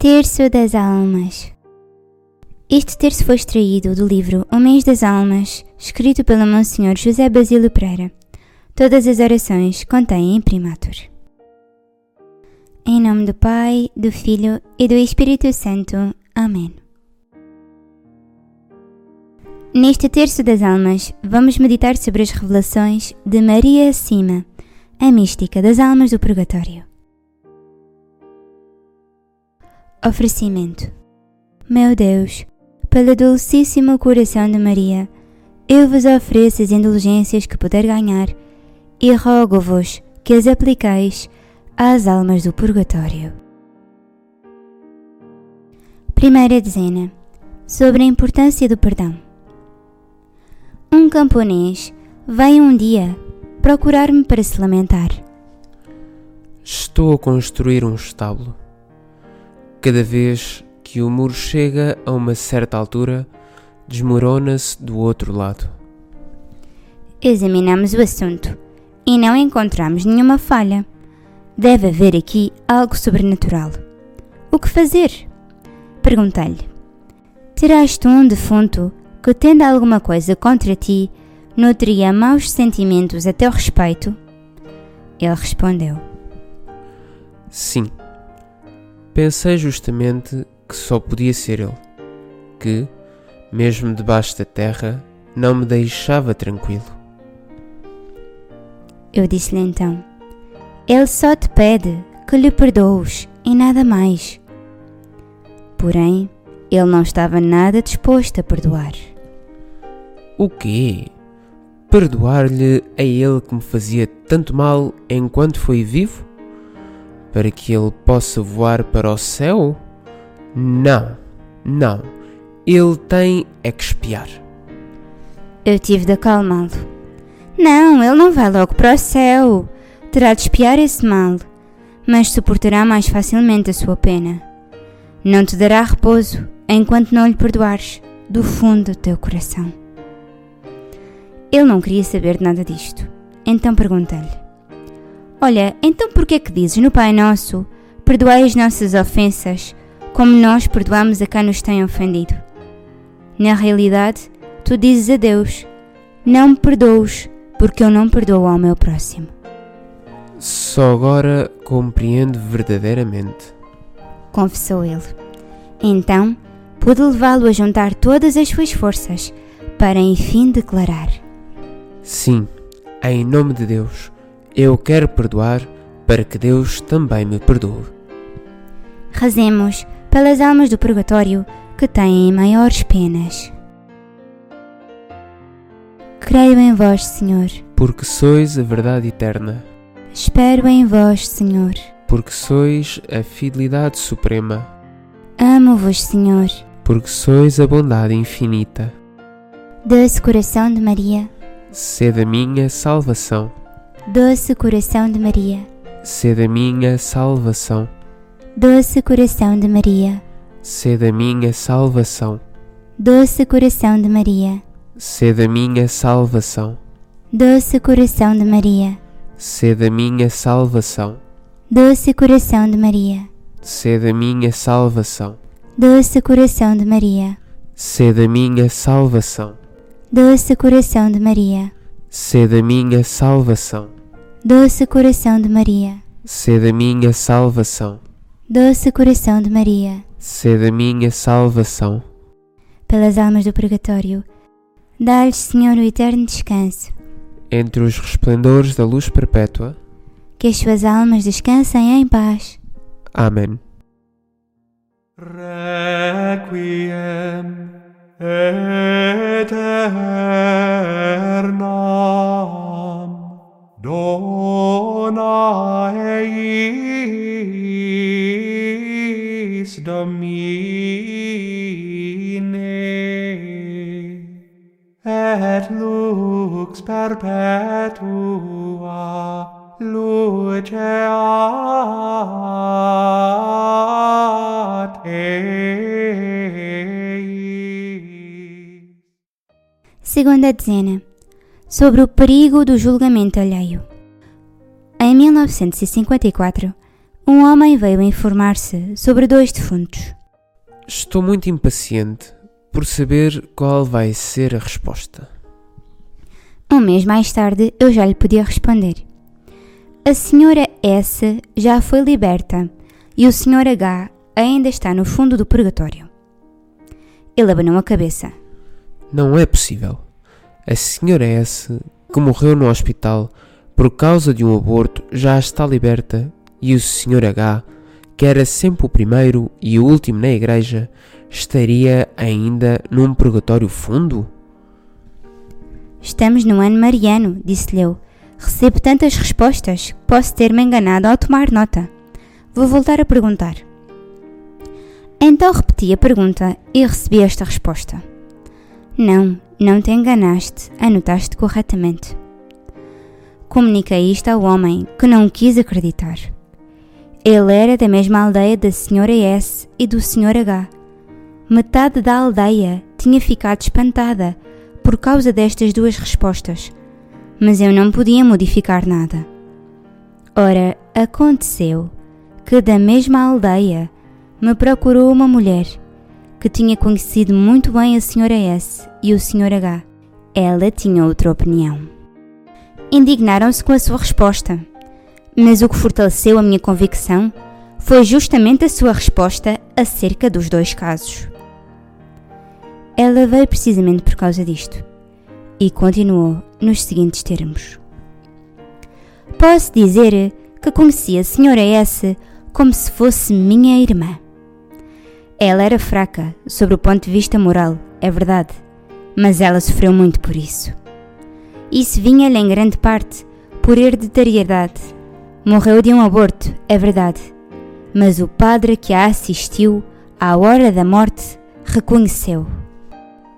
Terço das Almas. Este terço foi extraído do livro O Mês das Almas, escrito pelo Monsenhor José Basílio Pereira. Todas as orações contêm imprimatur. Em nome do Pai, do Filho e do Espírito Santo. Amém. Neste terço das almas, vamos meditar sobre as revelações de Maria Acima, a mística das almas do purgatório. Oferecimento. Meu Deus, pelo dulcíssimo coração de Maria, eu vos ofereço as indulgências que puder ganhar e rogo-vos que as apliqueis às almas do purgatório. Primeira dezena. Sobre a importância do perdão. Um camponês veio um dia procurar-me para se lamentar. Estou a construir um estábulo Cada vez que o muro chega a uma certa altura, desmorona-se do outro lado. Examinamos o assunto e não encontramos nenhuma falha. Deve haver aqui algo sobrenatural. O que fazer? Perguntei-lhe. Terás tu um defunto que, tendo alguma coisa contra ti, nutria maus sentimentos a teu respeito? Ele respondeu: Sim. Pensei justamente que só podia ser ele, que, mesmo debaixo da terra, não me deixava tranquilo. Eu disse-lhe então: Ele só te pede que lhe perdoes e nada mais. Porém, ele não estava nada disposto a perdoar. O quê? Perdoar-lhe a ele que me fazia tanto mal enquanto foi vivo? Para que ele possa voar para o céu? Não, não. Ele tem é que espiar. Eu tive de acalmá-lo. Não, ele não vai logo para o céu. Terá de espiar esse mal, mas suportará mais facilmente a sua pena. Não te dará repouso enquanto não lhe perdoares do fundo do teu coração. Ele não queria saber de nada disto, então perguntei-lhe: Olha, então por que é que dizes no Pai Nosso, perdoai as nossas ofensas, como nós perdoamos a quem nos tem ofendido? Na realidade, tu dizes a Deus, não me perdoes, porque eu não perdoo ao meu próximo. Só agora compreendo verdadeiramente. Confessou ele. Então, pude levá-lo a juntar todas as suas forças para enfim declarar: Sim, em nome de Deus eu quero perdoar para que Deus também me perdoe. Rezemos pelas almas do purgatório que têm maiores penas. Creio em vós, Senhor. Porque sois a verdade eterna. Espero em vós, Senhor. Porque sois a fidelidade suprema. Amo-vos, Senhor. Porque sois a bondade infinita. Doce coração de Maria. Sede a minha salvação. Doce coração de Maria, sede a minha salvação. Doce coração de Maria, sede a minha salvação. Doce coração de Maria, sede a minha salvação. Doce coração de Maria, sede a minha salvação. Doce coração de Maria, sede a minha salvação. Doce coração de Maria, sede a minha salvação. Doce coração de Maria sede a minha salvação. Doce coração de Maria, sede a minha salvação. Doce coração de Maria, sede a minha salvação. Pelas almas do purgatório, dá-lhes, Senhor, o eterno descanso. Entre os resplendores da luz perpétua, que as suas almas descansem em paz. Amém. Requiem aeternam dezena. Sobre o perigo do julgamento alheio. Em 1954, um homem veio informar-se sobre dois defuntos. Estou muito impaciente por saber qual vai ser a resposta. Um mês mais tarde eu já lhe podia responder. A senhora S já foi liberta e o senhor H ainda está no fundo do purgatório. Ele abanou a cabeça. Não é possível. A senhora S, que morreu no hospital por causa de um aborto, já está liberta e o senhor H, que era sempre o primeiro e o último na igreja, estaria ainda num purgatório fundo? Estamos no ano mariano, disse-lhe eu. Recebo tantas respostas que posso ter-me enganado ao tomar nota. Vou voltar a perguntar. Então repeti a pergunta e recebi esta resposta. Não, não te enganaste, anotaste corretamente. Comuniquei isto ao homem, que não quis acreditar. Ele era da mesma aldeia da Sra. S e do Sr. H. Metade da aldeia tinha ficado espantada por causa destas duas respostas, mas eu não podia modificar nada. Ora, aconteceu que da mesma aldeia me procurou uma mulher que tinha conhecido muito bem a Sra. S e o Sr. H. Ela tinha outra opinião. Indignaram-se com a sua resposta, mas o que fortaleceu a minha convicção foi justamente a sua resposta acerca dos dois casos. Ela veio precisamente por causa disto e continuou nos seguintes termos: Posso dizer que conheci a Sra. S como se fosse minha irmã. Ela era fraca sob o ponto de vista moral, é verdade, mas ela sofreu muito por isso. Isso vinha-lhe em grande parte por hereditariedade. Morreu de um aborto, é verdade, mas o padre que a assistiu à hora da morte reconheceu.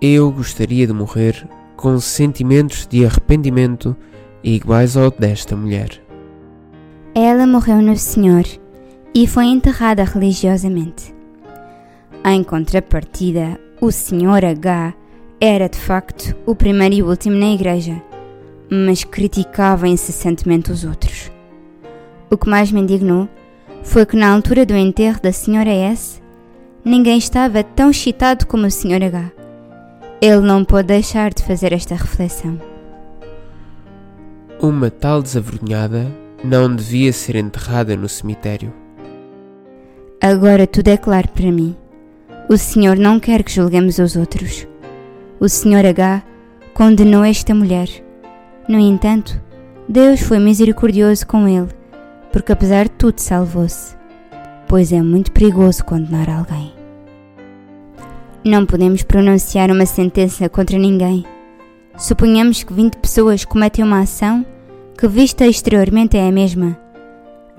Eu gostaria de morrer com sentimentos de arrependimento iguais ao desta mulher. Ela morreu no Senhor e foi enterrada religiosamente. Em contrapartida, o Sr. H era de facto o primeiro e último na igreja, mas criticava incessantemente os outros. O que mais me indignou foi que, na altura do enterro da Sra. S, ninguém estava tão excitado como o Sr. H. Ele não pôde deixar de fazer esta reflexão. Uma tal desavergonhada não devia ser enterrada no cemitério. Agora tudo é claro para mim. O Senhor não quer que julguemos os outros. O Senhor H condenou esta mulher. No entanto, Deus foi misericordioso com ele, porque apesar de tudo salvou-se, pois é muito perigoso condenar alguém. Não podemos pronunciar uma sentença contra ninguém. Suponhamos que 20 pessoas cometem uma ação que, vista exteriormente, é a mesma.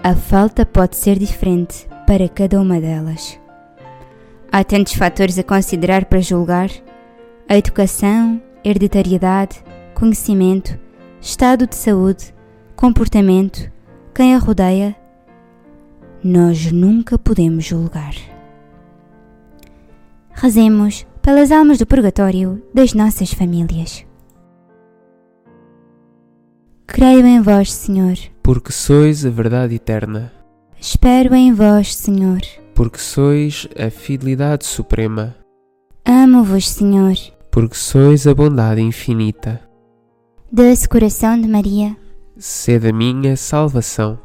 A falta pode ser diferente para cada uma delas. Há tantos fatores a considerar para julgar: a educação, hereditariedade, conhecimento, estado de saúde, comportamento, quem a rodeia. Nós nunca podemos julgar. Rezemos pelas almas do purgatório das nossas famílias. Creio em vós, Senhor. Porque sois a verdade eterna, Espero em vós, Senhor. Porque sois a fidelidade suprema, Amo-vos, Senhor. porque sois a bondade infinita. Doce coração de Maria, Sede a minha salvação,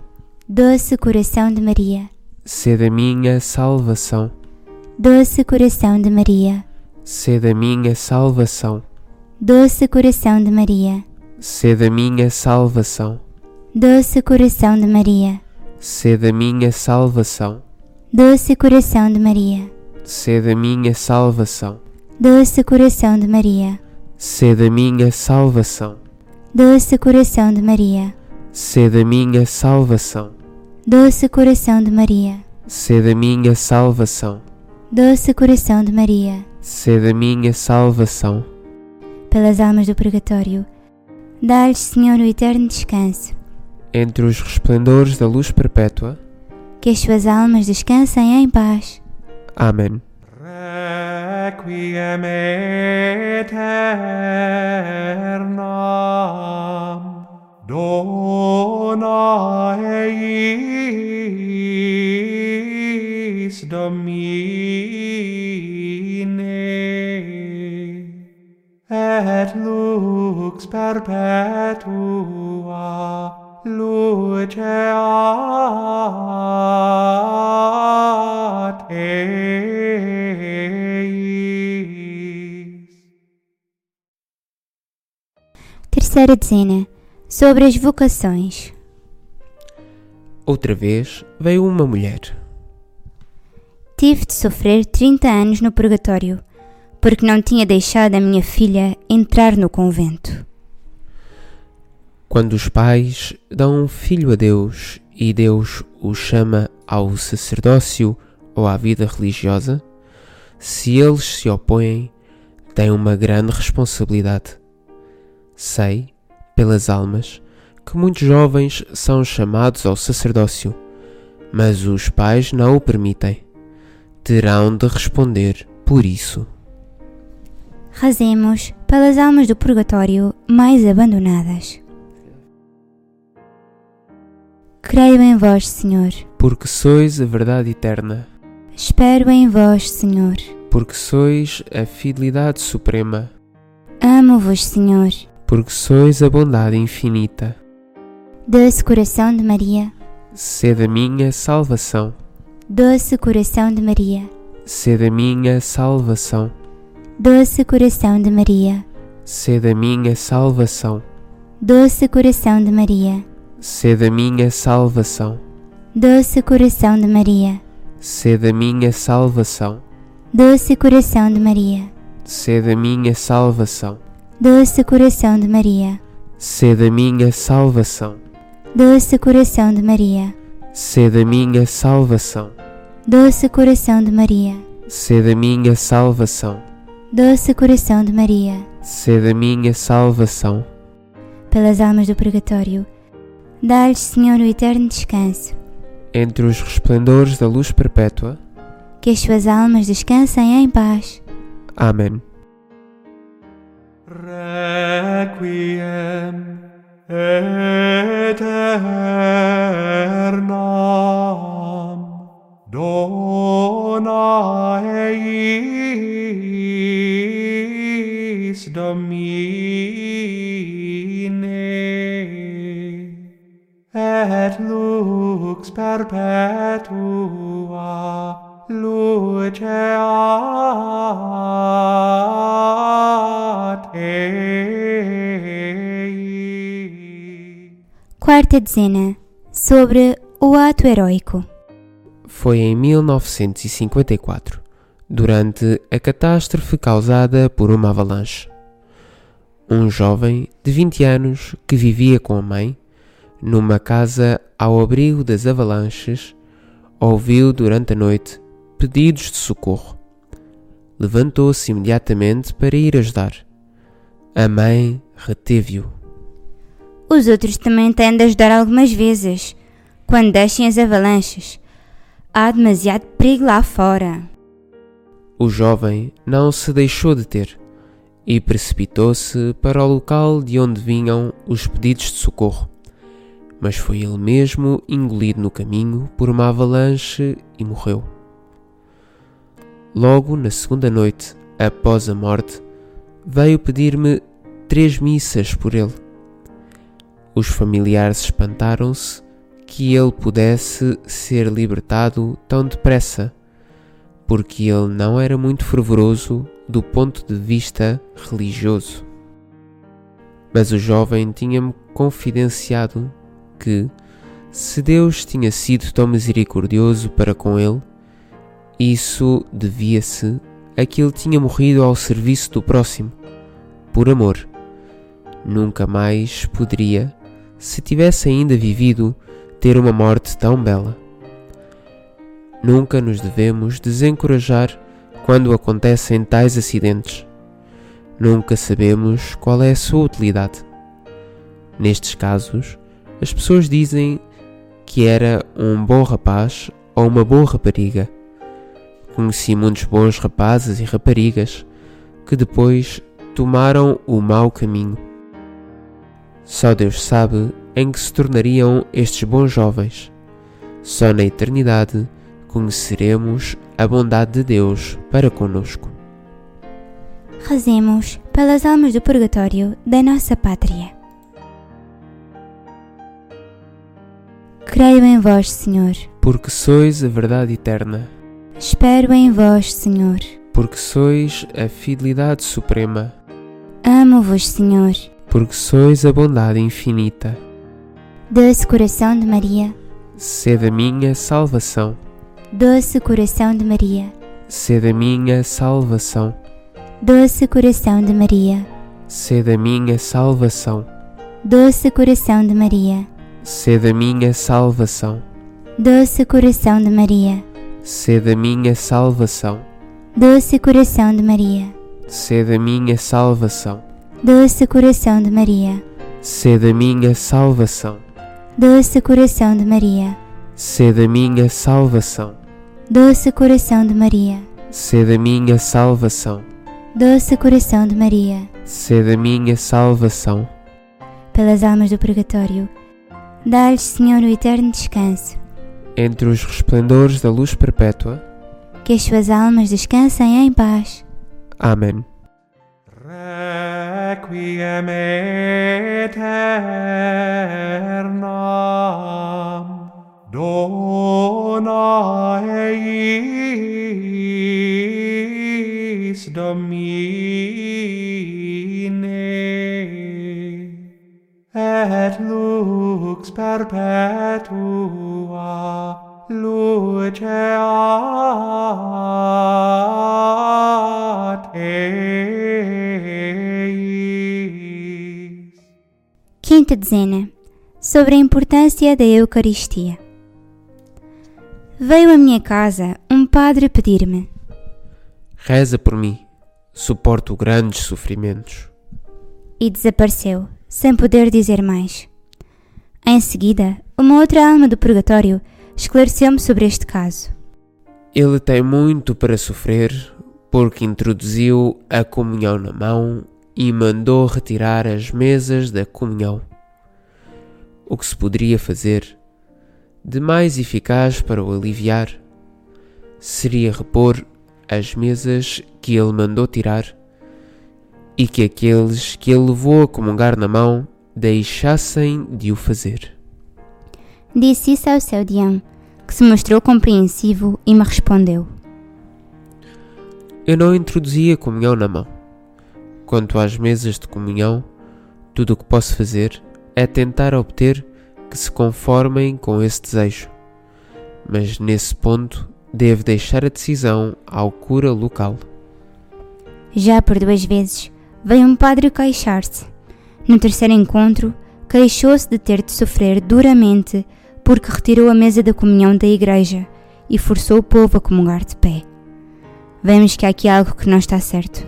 doce coração de Maria, sede a minha salvação, doce coração de Maria, sede a minha salvação, doce coração de Maria, sede a minha salvação, doce coração de Maria, sede a minha salvação, doce coração de Maria, sede a minha salvação, doce coração de Maria, sede a minha salvação, doce coração de Maria, sede a minha salvação, doce coração de Maria, sede a minha salvação, doce coração de Maria, sede a minha salvação, pelas almas do purgatório, dá-lhes, Senhor, o eterno descanso, entre os resplendores da luz perpétua. Que as suas almas descansem em paz. Amém. Requiem aeternam dona ei Spes Domine et lux perpetua luceat eis. Terceira dezena. Sobre as vocações. Outra vez veio uma mulher. Tive de sofrer 30 anos no purgatório, porque não tinha deixado a minha filha entrar no convento. Quando os pais dão um filho a Deus e Deus o chama ao sacerdócio ou à vida religiosa, se eles se opõem, têm uma grande responsabilidade. Sei, pelas almas, que muitos jovens são chamados ao sacerdócio, mas os pais não o permitem. Terão de responder por isso. Rezemos pelas almas do purgatório mais abandonadas. Creio em vós, Senhor. Porque sois a verdade eterna, Espero em vós, Senhor. porque sois a fidelidade suprema, Amo-vos, Senhor. porque sois a bondade infinita. Doce coração de Maria, Sede a minha salvação, doce coração de Maria, sede a minha salvação, doce coração de Maria, sede a minha salvação, doce coração de Maria, sede a minha salvação, doce coração de Maria, sede a minha salvação, doce coração de Maria, sede a minha salvação, doce coração de Maria, sede a minha salvação, doce coração de Maria, sede a minha salvação, doce coração de Maria, sede a minha salvação, doce coração de Maria, sede a minha salvação, pelas almas do purgatório, dá-lhes, Senhor, o eterno descanso, entre os resplendores da luz perpétua. que as suas almas descansem em paz. Amém. Requiem aeternam dona eis Domine et lux perpetua luceat. Quarta dezena. Sobre o ato heróico. Foi em 1954, durante a catástrofe causada por uma avalanche. Um jovem de 20 anos que vivia com a mãe, numa casa ao abrigo das avalanches, ouviu durante a noite pedidos de socorro. Levantou-se imediatamente para ir ajudar. A mãe reteve-o. Os outros também têm de ajudar algumas vezes, quando descem as avalanches. Há demasiado perigo lá fora. O jovem não se deixou deter e precipitou-se para o local de onde vinham os pedidos de socorro. Mas foi ele mesmo engolido no caminho por uma avalanche e morreu. Logo na segunda noite, após a morte, veio pedir-me três missas por ele. Os familiares espantaram-se que ele pudesse ser libertado tão depressa porque ele não era muito fervoroso do ponto de vista religioso. Mas o jovem tinha-me confidenciado que, se Deus tinha sido tão misericordioso para com ele, isso devia-se a que ele tinha morrido ao serviço do próximo, por amor. Nunca mais poderia, se tivesse ainda vivido, ter uma morte tão bela. Nunca nos devemos desencorajar quando acontecem tais acidentes. Nunca sabemos qual é a sua utilidade. Nestes casos, as pessoas dizem que era um bom rapaz ou uma boa rapariga. Conheci muitos bons rapazes e raparigas que depois tomaram o mau caminho. Só Deus sabe em que se tornariam estes bons jovens. Só na eternidade conheceremos a bondade de Deus para conosco. Rezemos pelas almas do purgatório da nossa pátria. Creio em vós, Senhor. Porque sois a verdade eterna, Espero em vós, Senhor. porque sois a fidelidade suprema, Amo-vos, Senhor. porque sois a bondade infinita. Doce coração de Maria, Sede a minha salvação, doce coração de Maria, sede a minha salvação, doce coração de Maria, sede a minha salvação, doce coração de Maria, sede a minha salvação, doce coração de Maria, sede a minha salvação, doce coração de Maria, sede a minha salvação, doce coração de Maria, sede a minha salvação, doce coração de Maria, sede a minha salvação, doce coração de Maria, sede a minha salvação, doce coração de Maria, sede a minha salvação, pelas almas do purgatório, dá-lhes, Senhor, o eterno descanso, entre os resplendores da luz perpétua. que as suas almas descansem em paz. Amém. Requiem aeternam dona eis Domine et lux perpetua luceat eis. Quinta dezena sobre a importância da Eucaristia. Veio à minha casa um padre pedir-me: Reza por mim, suporto grandes sofrimentos. e desapareceu, sem poder dizer mais. Em seguida, uma outra alma do purgatório esclareceu-me sobre este caso. Ele tem muito para sofrer porque introduziu a comunhão na mão e mandou retirar as mesas da comunhão. O que se poderia fazer de mais eficaz para o aliviar seria repor as mesas que ele mandou tirar e que aqueles que ele levou a comungar na mão deixassem de o fazer. Disse isso ao seu Dião, que se mostrou compreensivo e me respondeu: Eu não introduzi a comunhão na mão. Quanto às mesas de comunhão, tudo o que posso fazer é tentar obter que se conformem com esse desejo. Mas nesse ponto devo deixar a decisão ao cura local. Já por duas vezes veio um padre queixar-se. No terceiro encontro, queixou-se de ter de sofrer duramente porque retirou a mesa da comunhão da igreja e forçou o povo a comungar de pé. Vemos que há aqui algo que não está certo.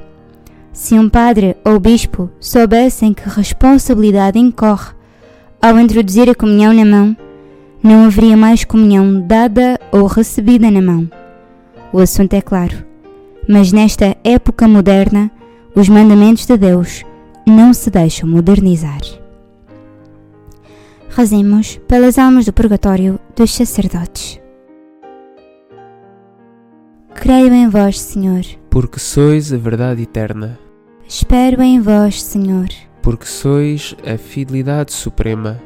Se um padre ou bispo soubessem que responsabilidade incorre ao introduzir a comunhão na mão, não haveria mais comunhão dada ou recebida na mão. O assunto é claro, mas nesta época moderna, os mandamentos de Deus não se deixam modernizar. Rezemos pelas almas do purgatório dos sacerdotes. Creio em vós, Senhor. Porque sois a verdade eterna, Espero em vós, Senhor. porque sois a fidelidade suprema,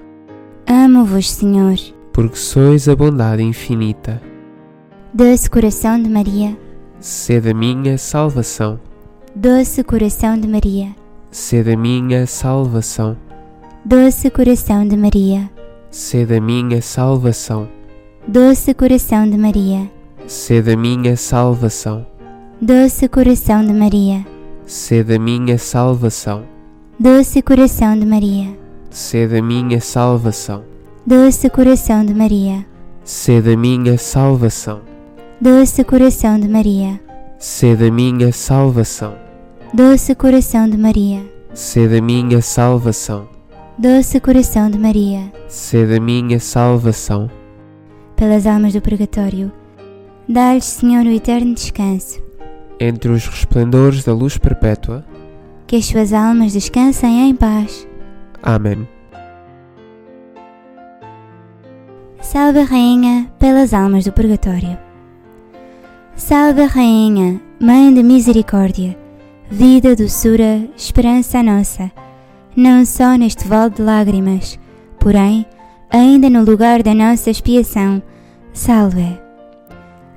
Amo-vos, Senhor. porque sois a bondade infinita. Doce coração de Maria, Sede a minha salvação, doce coração de Maria, sede a minha salvação, doce coração de Maria, sede a minha salvação, doce coração de Maria, sede a minha salvação, doce coração de Maria, sede a minha salvação, doce coração de Maria, sede a minha salvação, doce coração de Maria, sede a minha salvação, doce coração de Maria, sede a minha salvação, doce coração de Maria, sede a minha salvação, doce coração de Maria, sede a minha salvação, pelas almas do purgatório, dá-lhes, Senhor, o eterno descanso, entre os resplendores da luz perpétua. que as suas almas descansem em paz. Amém. Salve Rainha pelas almas do purgatório. Salve Rainha, Mãe de Misericórdia, vida, doçura, esperança nossa, não só neste vale de lágrimas, porém, ainda no lugar da nossa expiação, salve.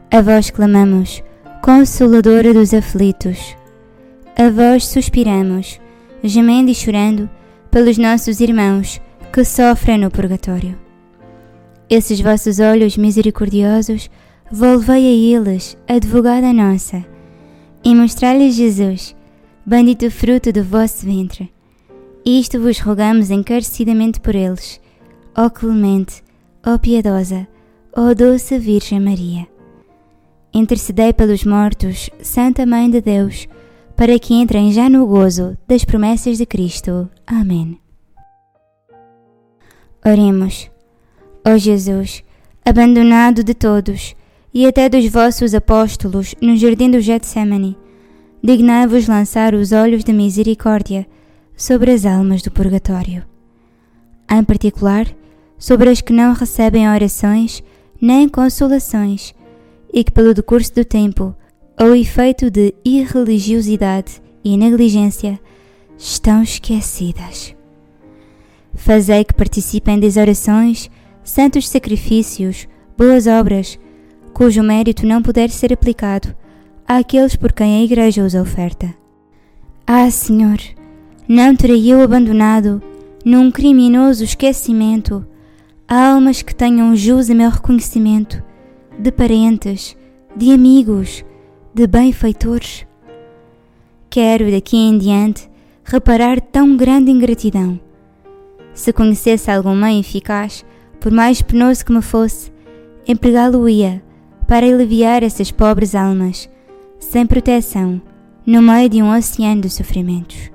A vós clamamos, Consoladora dos aflitos. A vós suspiramos, gemendo e chorando, pelos nossos irmãos que sofrem no purgatório. Esses vossos olhos misericordiosos, volvei a eles, advogada nossa, e mostrai-lhes Jesus, bendito fruto do vosso ventre. Isto vos rogamos encarecidamente por eles, ó clemente, ó piedosa, ó doce Virgem Maria. Intercedei pelos mortos, Santa Mãe de Deus, para que entrem já no gozo das promessas de Cristo. Amém. Oremos. Ó Jesus, abandonado de todos, e até dos vossos apóstolos no jardim do Getsemane, dignai-vos lançar os olhos de misericórdia sobre as almas do purgatório. Em particular, sobre as que não recebem orações nem consolações e que, pelo decurso do tempo ou efeito de irreligiosidade e negligência, estão esquecidas. Fazei que participem das orações, santos sacrifícios, boas obras, cujo mérito não puder ser aplicado àqueles por quem a Igreja os oferta. Ah, Senhor, não terei eu abandonado, num criminoso esquecimento, almas que tenham jus a meu reconhecimento, de parentes, de amigos, de benfeitores. Quero daqui em diante reparar tão grande ingratidão. Se conhecesse algum meio eficaz, por mais penoso que me fosse, empregá-lo-ia para aliviar essas pobres almas, sem proteção, no meio de um oceano de sofrimentos.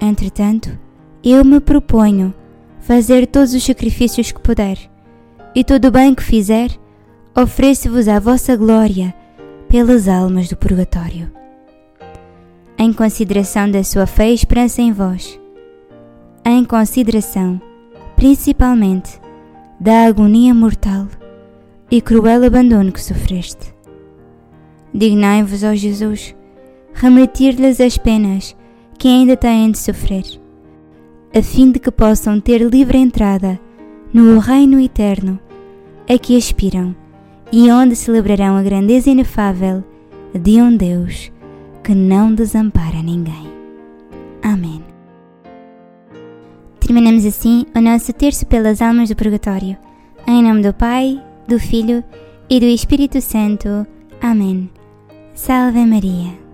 Entretanto, eu me proponho fazer todos os sacrifícios que puder, e todo o bem que fizer, ofereço-vos a vossa glória pelas almas do purgatório. Em consideração da sua fé e esperança em vós, em consideração, principalmente, da agonia mortal e cruel abandono que sofreste. Dignai-vos, ó Jesus, remetir-lhes as penas que ainda têm de sofrer, a fim de que possam ter livre entrada no reino eterno a que aspiram e onde celebrarão a grandeza inefável de um Deus que não desampara ninguém. Amém. Terminamos assim o nosso terço pelas almas do purgatório. Em nome do Pai, do Filho e do Espírito Santo. Amém. Salve Maria.